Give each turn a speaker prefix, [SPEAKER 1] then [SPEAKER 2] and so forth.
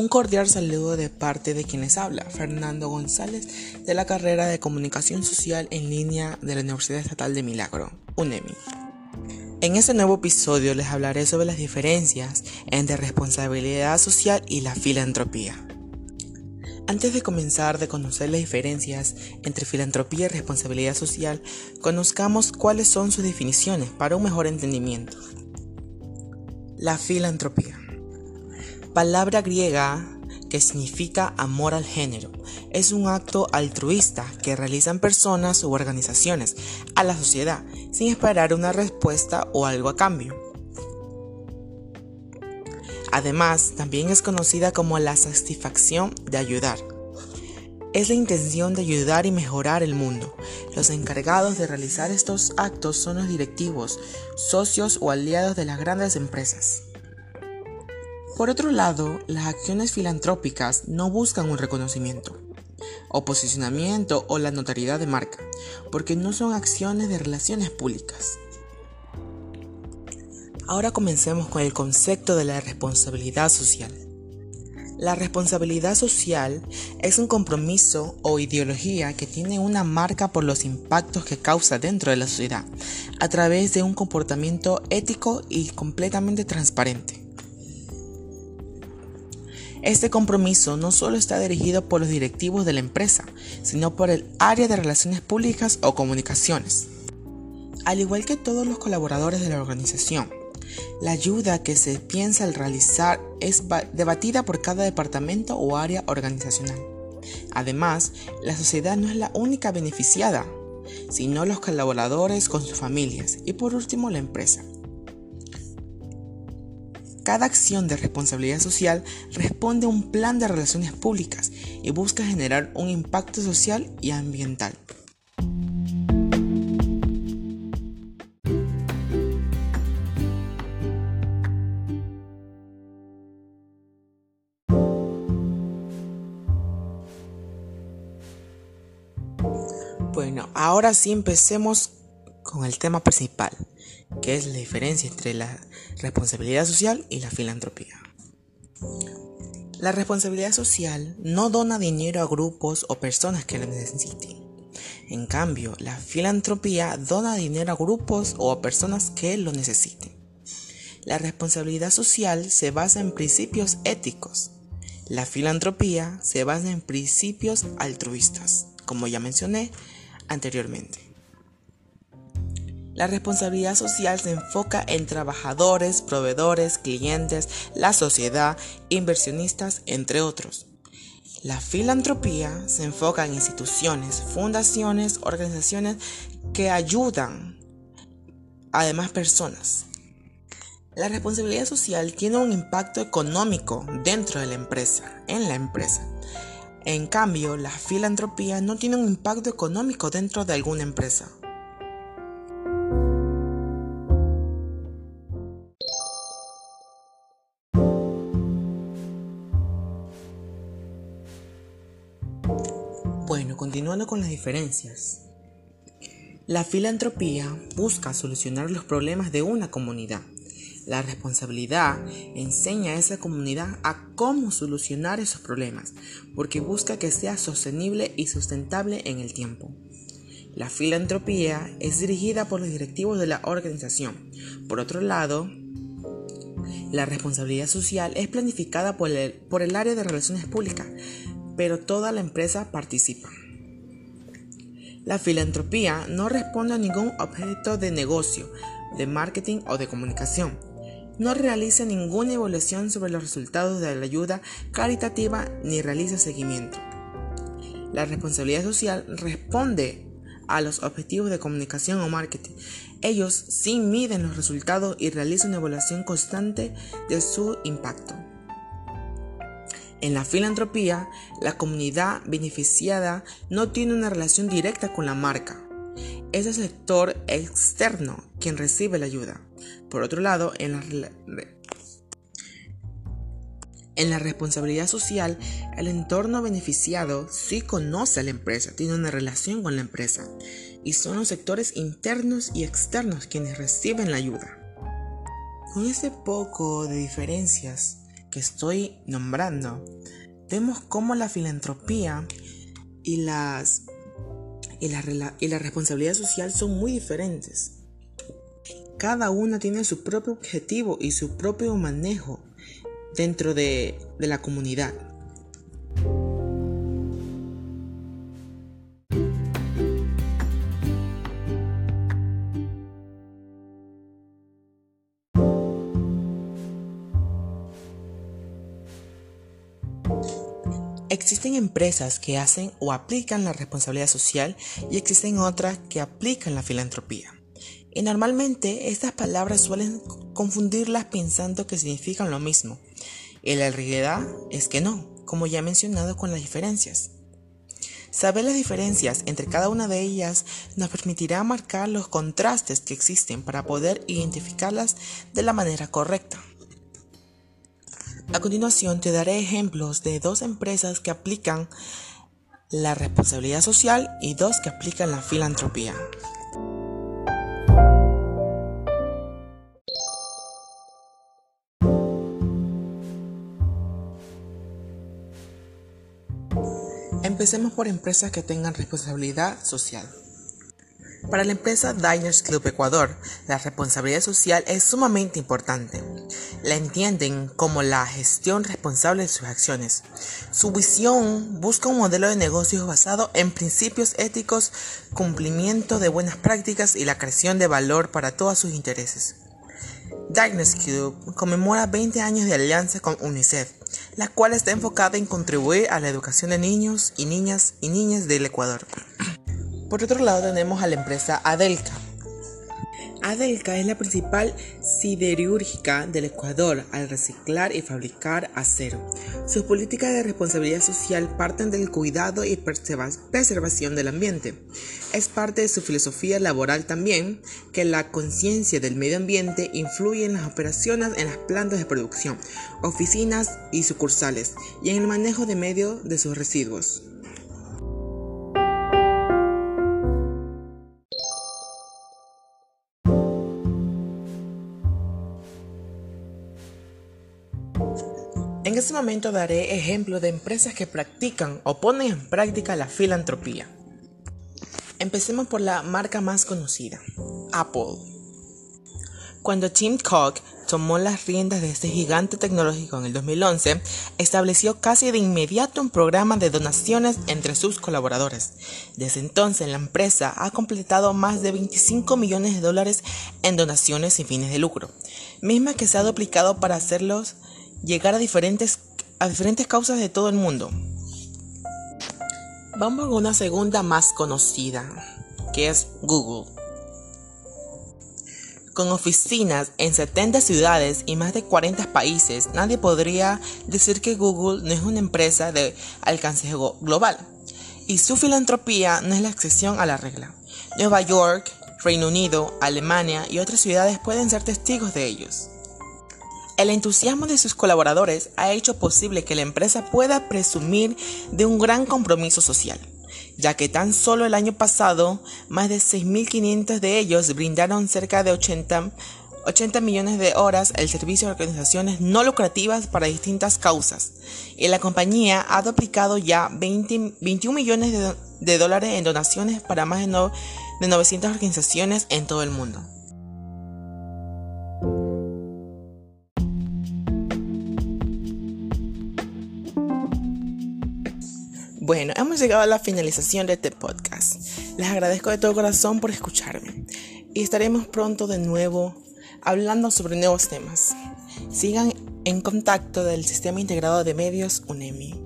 [SPEAKER 1] Un cordial saludo de parte de quienes habla, Fernando González, de la carrera de Comunicación Social en línea de la Universidad Estatal de Milagro, UNEMI. En este nuevo episodio les hablaré sobre las diferencias entre responsabilidad social y la filantropía. Antes de comenzar de conocer las diferencias entre filantropía y responsabilidad social, conozcamos cuáles son sus definiciones para un mejor entendimiento. La filantropía palabra griega que significa amor al género. Es un acto altruista que realizan personas u organizaciones a la sociedad sin esperar una respuesta o algo a cambio. Además, también es conocida como la satisfacción de ayudar. Es la intención de ayudar y mejorar el mundo. Los encargados de realizar estos actos son los directivos, socios o aliados de las grandes empresas. Por otro lado, las acciones filantrópicas no buscan un reconocimiento, o posicionamiento o la notoriedad de marca, porque no son acciones de relaciones públicas. Ahora comencemos con el concepto de la responsabilidad social. La responsabilidad social es un compromiso o ideología que tiene una marca por los impactos que causa dentro de la sociedad, a través de un comportamiento ético y completamente transparente. Este compromiso no solo está dirigido por los directivos de la empresa, sino por el área de relaciones públicas o comunicaciones. Al igual que todos los colaboradores de la organización, la ayuda que se piensa al realizar es debatida por cada departamento o área organizacional. Además, la sociedad no es la única beneficiada, sino los colaboradores con sus familias y por último la empresa. Cada acción de responsabilidad social responde a un plan de relaciones públicas y busca generar un impacto social y ambiental. Bueno, ahora sí empecemos con el tema principal, que es la diferencia entre la responsabilidad social y la filantropía. La responsabilidad social no dona dinero a grupos o personas que lo necesiten. En cambio, la filantropía dona dinero a grupos o a personas que lo necesiten. La responsabilidad social se basa en principios éticos. La filantropía se basa en principios altruistas, como ya mencioné anteriormente. La responsabilidad social se enfoca en trabajadores, proveedores, clientes, la sociedad, inversionistas, entre otros. La filantropía se enfoca en instituciones, fundaciones, organizaciones que ayudan a demás personas. La responsabilidad social tiene un impacto económico dentro de la empresa, en la empresa. En cambio, la filantropía no tiene un impacto económico dentro de alguna empresa. Bueno, continuando con las diferencias. La filantropía busca solucionar los problemas de una comunidad. La responsabilidad enseña a esa comunidad a cómo solucionar esos problemas, porque busca que sea sostenible y sustentable en el tiempo. La filantropía es dirigida por los directivos de la organización. Por otro lado, la responsabilidad social es planificada por el, por el área de relaciones públicas, pero toda la empresa participa. La filantropía no responde a ningún objeto de negocio, de marketing o de comunicación. No realiza ninguna evaluación sobre los resultados de la ayuda caritativa ni realiza seguimiento. La responsabilidad social responde a los objetivos de comunicación o marketing. Ellos sí miden los resultados y realizan una evaluación constante de su impacto. En la filantropía, la comunidad beneficiada no tiene una relación directa con la marca. Es el sector externo quien recibe la ayuda. Por otro lado, en la, en la responsabilidad social, el entorno beneficiado sí conoce a la empresa, tiene una relación con la empresa, y son los sectores internos y externos quienes reciben la ayuda. Con este poco de diferencias que estoy nombrando, vemos cómo la filantropía y las y la, y la responsabilidad social son muy diferentes. Cada una tiene su propio objetivo y su propio manejo dentro de, de la comunidad. Existen empresas que hacen o aplican la responsabilidad social y existen otras que aplican la filantropía. Y normalmente estas palabras suelen confundirlas pensando que significan lo mismo. Y la realidad es que no, como ya he mencionado con las diferencias. Saber las diferencias entre cada una de ellas nos permitirá marcar los contrastes que existen para poder identificarlas de la manera correcta. A continuación te daré ejemplos de dos empresas que aplican la responsabilidad social y dos que aplican la filantropía. Empecemos por empresas que tengan responsabilidad social. Para la empresa Diners Club Ecuador, la responsabilidad social es sumamente importante. La entienden como la gestión responsable de sus acciones. Su visión busca un modelo de negocios basado en principios éticos, cumplimiento de buenas prácticas y la creación de valor para todos sus intereses. Diners Club conmemora 20 años de alianza con UNICEF, la cual está enfocada en contribuir a la educación de niños y niñas y niñas del Ecuador. Por otro lado tenemos a la empresa Adelca. Adelca es la principal siderúrgica del Ecuador al reciclar y fabricar acero. Sus políticas de responsabilidad social parten del cuidado y preservación del ambiente. Es parte de su filosofía laboral también que la conciencia del medio ambiente influye en las operaciones en las plantas de producción, oficinas y sucursales y en el manejo de medio de sus residuos. Este momento daré ejemplos de empresas que practican o ponen en práctica la filantropía. Empecemos por la marca más conocida, Apple. Cuando Tim Cook tomó las riendas de este gigante tecnológico en el 2011, estableció casi de inmediato un programa de donaciones entre sus colaboradores. Desde entonces la empresa ha completado más de 25 millones de dólares en donaciones sin fines de lucro, misma que se ha duplicado para hacerlos llegar a diferentes, a diferentes causas de todo el mundo. Vamos a una segunda más conocida, que es Google. Con oficinas en 70 ciudades y más de 40 países, nadie podría decir que Google no es una empresa de alcance global. Y su filantropía no es la excepción a la regla. Nueva York, Reino Unido, Alemania y otras ciudades pueden ser testigos de ellos. El entusiasmo de sus colaboradores ha hecho posible que la empresa pueda presumir de un gran compromiso social, ya que tan solo el año pasado más de 6.500 de ellos brindaron cerca de 80, millones de horas al servicio de organizaciones no lucrativas para distintas causas, y la compañía ha duplicado ya 21 millones de, dólares en donaciones para más de, de 900 organizaciones en todo el mundo. Bueno, hemos llegado a la finalización de este podcast. Les agradezco de todo corazón por escucharme y estaremos pronto de nuevo hablando sobre nuevos temas. Sigan en contacto del Sistema Integrado de Medios UNEMI.